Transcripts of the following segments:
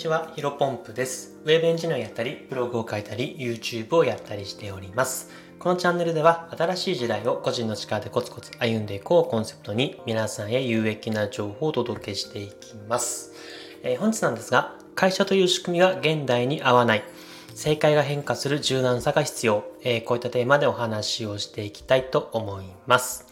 ちは、ヒロポンプです。ウェブエンジニアをやったり、ブログを書いたり、YouTube をやったりしております。このチャンネルでは、新しい時代を個人の力でコツコツ歩んでいこうコンセプトに、皆さんへ有益な情報をお届けしていきます。えー本日なんですが、会社という仕組みが現代に合わない。正解が変化する柔軟さが必要。えーこういったテーマでお話をしていきたいと思います。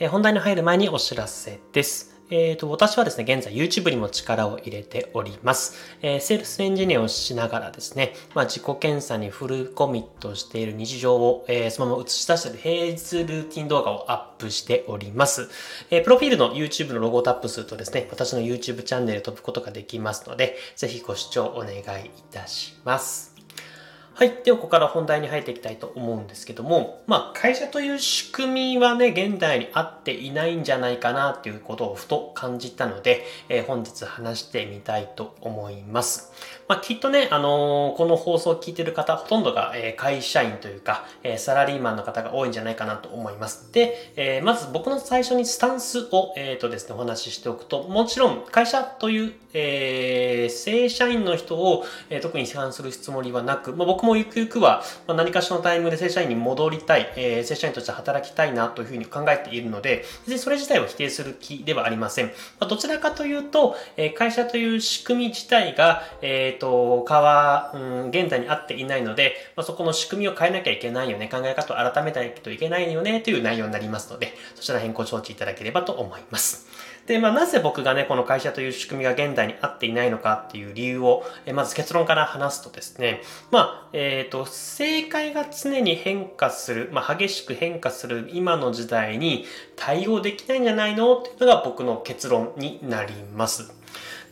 えー本題に入る前にお知らせです。えっ、と、私はですね、現在 YouTube にも力を入れております。えーセールスエンジニアをしながらですね、まあ、自己研鑽にフルコミットしている日常を、えーそのまま映し出している平日ルーティン動画をアップしております。えープロフィールの YouTube のロゴをタップするとですね、私の YouTube チャンネル飛ぶことができますので、ぜひご視聴お願いいたします。はい。では、ここから本題に入っていきたいと思うんですけども、まあ、会社という仕組みはね、現代に合っていないんじゃないかなっていうことをふと感じたので、えー本日話してみたいと思います。まあ、きっとね、あのーこの放送を聞いてる方、ほとんどが、えー会社員というか、えサラリーマンの方が多いんじゃないかなと思います。で、えまず僕の最初にスタンスを、えっ、とですね、お話ししておくと、もちろん会社という、え正社員の人を、え特に批判するつもりはなく、まあ、僕ももうゆくゆくは、まあ、何かしらのタイミングで正社員に戻りたい、えー正社員として働きたいなというふうに考えているので、別にそれ自体を否定する気ではありません。まあ、どちらかというと、えー会社という仕組み自体が、えっ、と、変わ、うん、現在に合っていないので、まあ、そこの仕組みを変えなきゃいけないよね、考え方を改めないといけないよね、という内容になりますので、そちら辺ご承知いただければと思います。で、まあ、なぜ僕がね、この会社という仕組みが現代に合っていないのかっていう理由を、えまず結論から話すとですね、まあ、えっ、と、正解が常に変化する、まあ、激しく変化する今の時代に対応できないんじゃないのっていうのが僕の結論になります。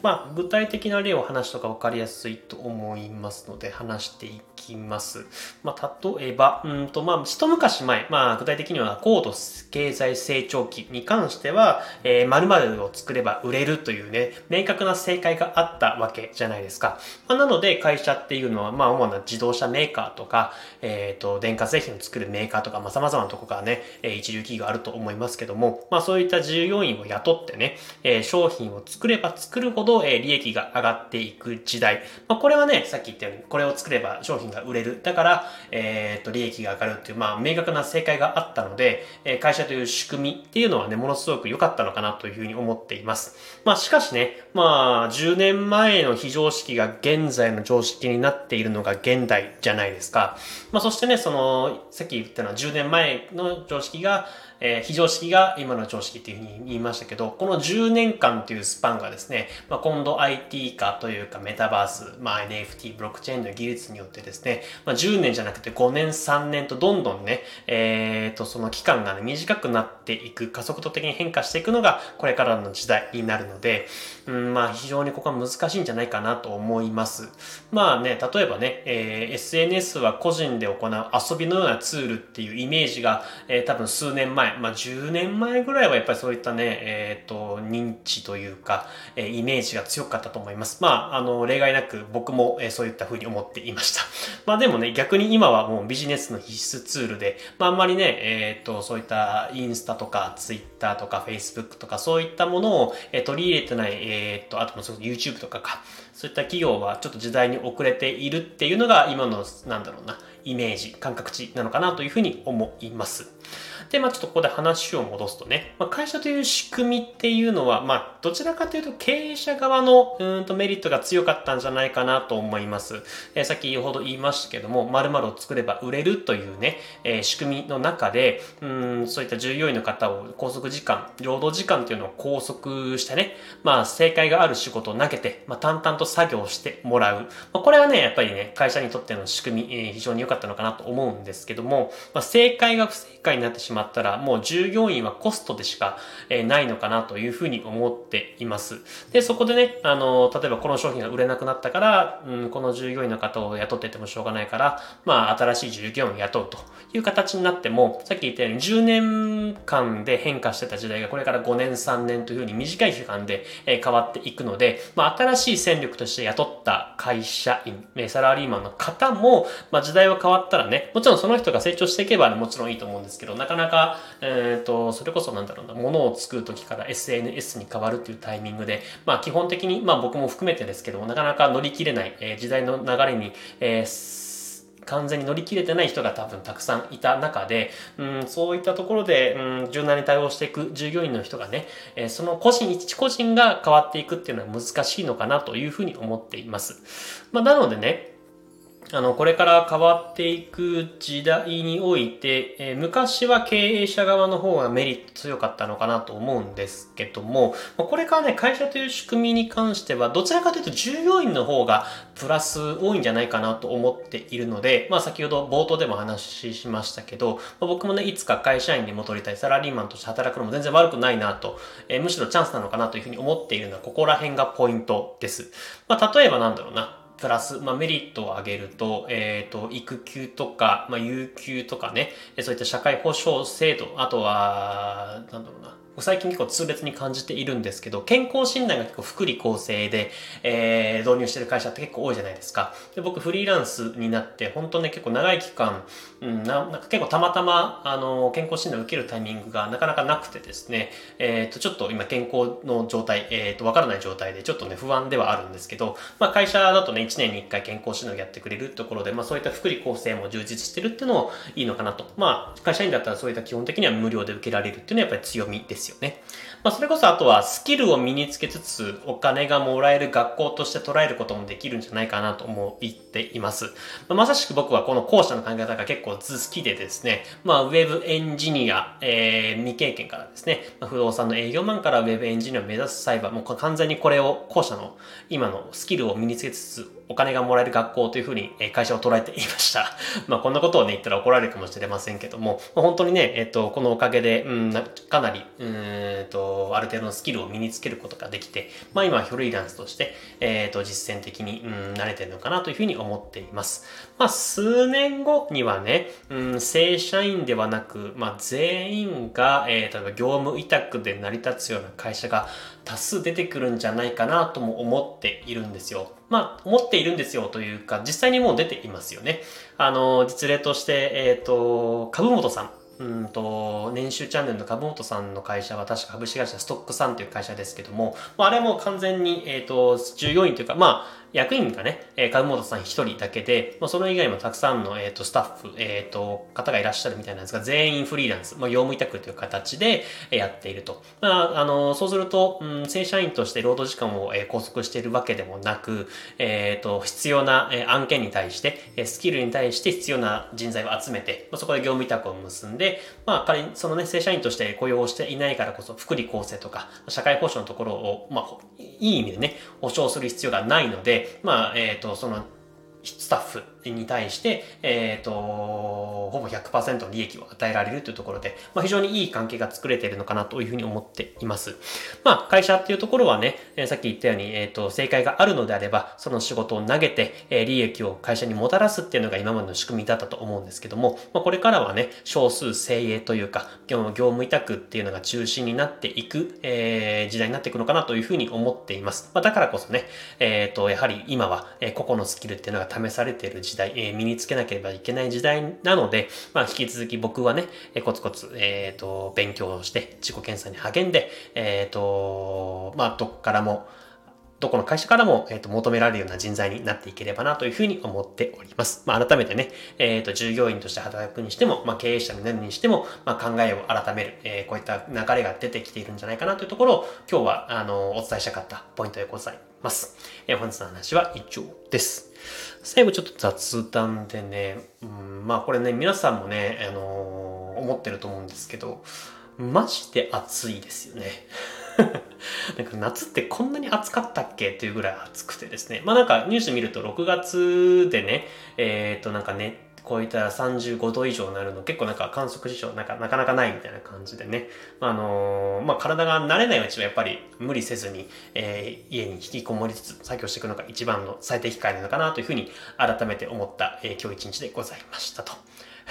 まあ、具体的な例を話すとか分かりやすいと思いますので、話していききます。まあ、例えば、うんと、まあ、一昔前、まあ、具体的には高度経済成長期に関しては、えー、〇〇を作れば売れるというね、明確な正解があったわけじゃないですか。まあ、なので、会社っていうのは、まあ、主な自動車メーカーとか、えっ、と、電化製品を作るメーカーとか、まあ、様々なとこからね、一流企業あると思いますけども、まあ、そういった従業員を雇ってね、えー商品を作れば作るほど、えー利益が上がっていく時代。まあ、これはね、さっき言ったように、これを作れば商品がが売れる。だから、えっ、と、利益が上がるっていう、まあ、明確な正解があったので、え会社という仕組みっていうのはね、ものすごく良かったのかなというふうに思っています。まあ、しかしね、まあ、10年前の非常識が現在の常識になっているのが現代じゃないですか。まあ、そしてね、その、さっき言ったのは10年前の常識が、えー非常識が今の常識っていうふうに言いましたけど、この10年間というスパンがですね、まあ、今度 IT 化というかメタバース、まあ、NFT、ブロックチェーンの技術によってですね、まあ、10年じゃなくて5年、3年とどんどんね、えー、と、その期間がね、短くなっていく、加速度的に変化していくのがこれからの時代になるので、うん、まあ非常にここは難しいんじゃないかなと思います。まあね、例えばね、えー SNS は個人で行う遊びのようなツールっていうイメージが、えー多分数年前、まあ10年前ぐらいはやっぱりそういったね、えっ、と、認知というか、えイメージが強かったと思います。まあ、あの、例外なく僕も、えそういった風に思っていました。まあでもね、逆に今はもうビジネスの必須ツールで、まああんまりね、えっ、と、そういったインスタとかツイッターとかフェイスブックとかそういったものを、え取り入れてない、えっ、と、あともそう YouTube とかか、そういった企業はちょっと時代に遅れているっていうのが今の、なんだろうな、イメージ、感覚値なのかなというふうに思います。で、まあちょっとここで話を戻すとね、まあ、会社という仕組みっていうのは、まあどちらかというと経営者側のうんとメリットが強かったんじゃないかなと思います。えーさっきほど言いましたけども、〇〇を作れば売れるというね、えー仕組みの中で、うん、そういった従業員の方を拘束時間、労働時間っていうのを拘束してね、まあ正解がある仕事を投げて、まあ淡々と作業してもらう。まあ、これはね、やっぱりね、会社にとっての仕組み、えー非常に良かったのかなと思うんですけども、まあ、正解が不正解になってしまうまったら、もう従業員はコストでしか、えないのかなというふうに思っています。で、そこでね、あの、例えばこの商品が売れなくなったから、うん、この従業員の方を雇っててもしょうがないから、まあ、新しい従業員を雇うという形になっても、さっき言ったように10年間で変化してた時代がこれから5年、3年というふうに短い期間で、え変わっていくので、まあ、新しい戦力として雇った会社員、サラリーマンの方も、まあ、時代は変わったらね、もちろんその人が成長していけば、ね、もちろんいいと思うんですけど、なかななか、えっ、ー、と、それこそなんだろうな、ものを作る時から SNS に変わるっていうタイミングで、まあ基本的に、まあ僕も含めてですけども、なかなか乗り切れない、えー、時代の流れに、えー完全に乗り切れてない人が多分たくさんいた中で、うん、そういったところで、うん、柔軟に対応していく従業員の人がね、えー、その個人、一個人が変わっていくっていうのは難しいのかなというふうに思っています。まあ、なのでね、あの、これから変わっていく時代において、えー、昔は経営者側の方がメリット強かったのかなと思うんですけども、これからね、会社という仕組みに関しては、どちらかというと従業員の方がプラス多いんじゃないかなと思っているので、まあ先ほど冒頭でも話しましたけど、まあ、僕もね、いつか会社員に戻りたい、サラリーマンとして働くのも全然悪くないなと、えー、むしろチャンスなのかなというふうに思っているのは、ここら辺がポイントです。まあ例えばなんだろうな。プラス、まあ、メリットを上げると、えっ、ー、と、育休とか、まあ、有給とかね、そういった社会保障制度、あとは、なんだろうな、最近結構痛烈に感じているんですけど、健康診断が結構福利厚生で、えー、導入してる会社って結構多いじゃないですか。で、僕フリーランスになって、本当ね、結構長い期間、うん、ななんか結構たまたま、あの、健康診断を受けるタイミングがなかなかなくてですね、えっ、ー、と、ちょっと今健康の状態、えっ、ー、と、わからない状態で、ちょっとね、不安ではあるんですけど、まあ、会社だとね、1年に1回健康診断をやってくれるところで、まあ、そういった福利厚生も充実してるっていうのもいいのかなと。まあ、会社員だったらそういった基本的には無料で受けられるっていうのはやっぱり強みですよね。まあ、それこそあとはスキルを身につけつつお金がもらえる学校として捉えることもできるんじゃないかなと思っています。まあ、まさしく僕はこの後者の考え方が結構好きでですね、まあ、ウェブエンジニア、えー、未経験からですね、まあ、不動産の営業マンからウェブエンジニアを目指す際は、もう完全にこれを後者の今のスキルを身につけつつお金がもらえる学校というふうに会社を捉えていました。まあこんなことをね言ったら怒られるかもしれませんけども、本当にね、えっと、このおかげで、うん、かなり、うんと、ある程度のスキルを身につけることができて、まあ今フリーランスとして、えっと、実践的に、うん、慣れてるのかなというふうに思っています。まあ数年後にはね、うん、正社員ではなく、まあ全員が、えー、例えば業務委託で成り立つような会社が多数出てくるんじゃないかなとも思っているんですよ。まあ、思っているんですよというか、実際にもう出ていますよね。あの、実例として、えっ、ー、と、株本さん。うんと、年収チャンネルの株本さんの会社は確か株式会社ストックさんという会社ですけども、まああれも完全に、えっ、ー、と、従業員というか、まあ、役員がね、えー、株本さん一人だけで、まあ、それ以外もたくさんの、えっ、ー、と、スタッフ、えっ、ー、と、方がいらっしゃるみたいなんですが、全員フリーランス、まあ、業務委託という形で、やっていると。まあ、あの、そうすると、うん、正社員として労働時間を、え拘束しているわけでもなく、えっ、と、必要な、え案件に対して、スキルに対して必要な人材を集めて、まあ、そこで業務委託を結んで、でまあ、仮にそのね、正社員として雇用をしていないからこそ、福利厚生とか、社会保障のところを、まあ、いい意味でね、保障する必要がないので、まあ、えっ、ー、と、その、スタッフに対して、えっ、ー、と、ほぼ100%利益を与えられるというところで、まあ、非常にいい関係が作れているのかなというふうに思っています。まあ、会社っていうところはね、え、さっき言ったように、えっ、ー、と、正解があるのであれば、その仕事を投げて、え、利益を会社にもたらすっていうのが今までの仕組みだったと思うんですけども、まあ、これからはね、少数精鋭というか、業務委託っていうのが中心になっていく、えー、時代になっていくのかなというふうに思っています。まあ、だからこそね、えっ、と、やはり今は、え、個々のスキルっていうのが試されている時代、えー、身につけなければいけない時代なので、まあ、引き続き僕はね、えコツコツ、えっ、ー、と、勉強をして、自己検査に励んで、えっ、と、まあ、どこからも、どこの会社からも、えーと、求められるような人材になっていければなというふうに思っております。まあ、改めてね、えっ、ー、と、従業員として働くにしても、まあ、経営者になるにしても、まあ、考えを改める、えー、こういった流れが出てきているんじゃないかなというところを、今日は、あの、お伝えしたかったポイントでございます。えー、本日の話は以上です。最後ちょっと雑談でね、うん、まあこれね、皆さんもね、あのー、思ってると思うんですけど、マジで暑いですよね。なんか夏ってこんなに暑かったっけっていうぐらい暑くてですね。まあなんかニュース見ると6月でね、えっ、ー、となんかね、超えたら35度以上になるの結構なんか観測史上なんかなかなかないみたいな感じでね。あのー、まあ、体が慣れないうちはやっぱり無理せずに、えー、家に引きこもりつつ作業していくのが一番の最適解なのかなというふうに改めて思った、えー、今日一日でございましたと。は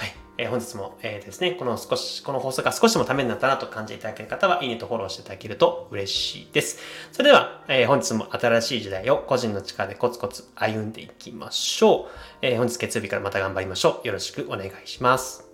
い。えー、本日も、えー、ですね、この少し、この放送が少しでもためになったなと感じていただける方は、いいねとフォローしていただけると嬉しいです。それでは、えー、本日も新しい時代を個人の力でコツコツ歩んでいきましょう。えー、本日月曜日からまた頑張りましょう。よろしくお願いします。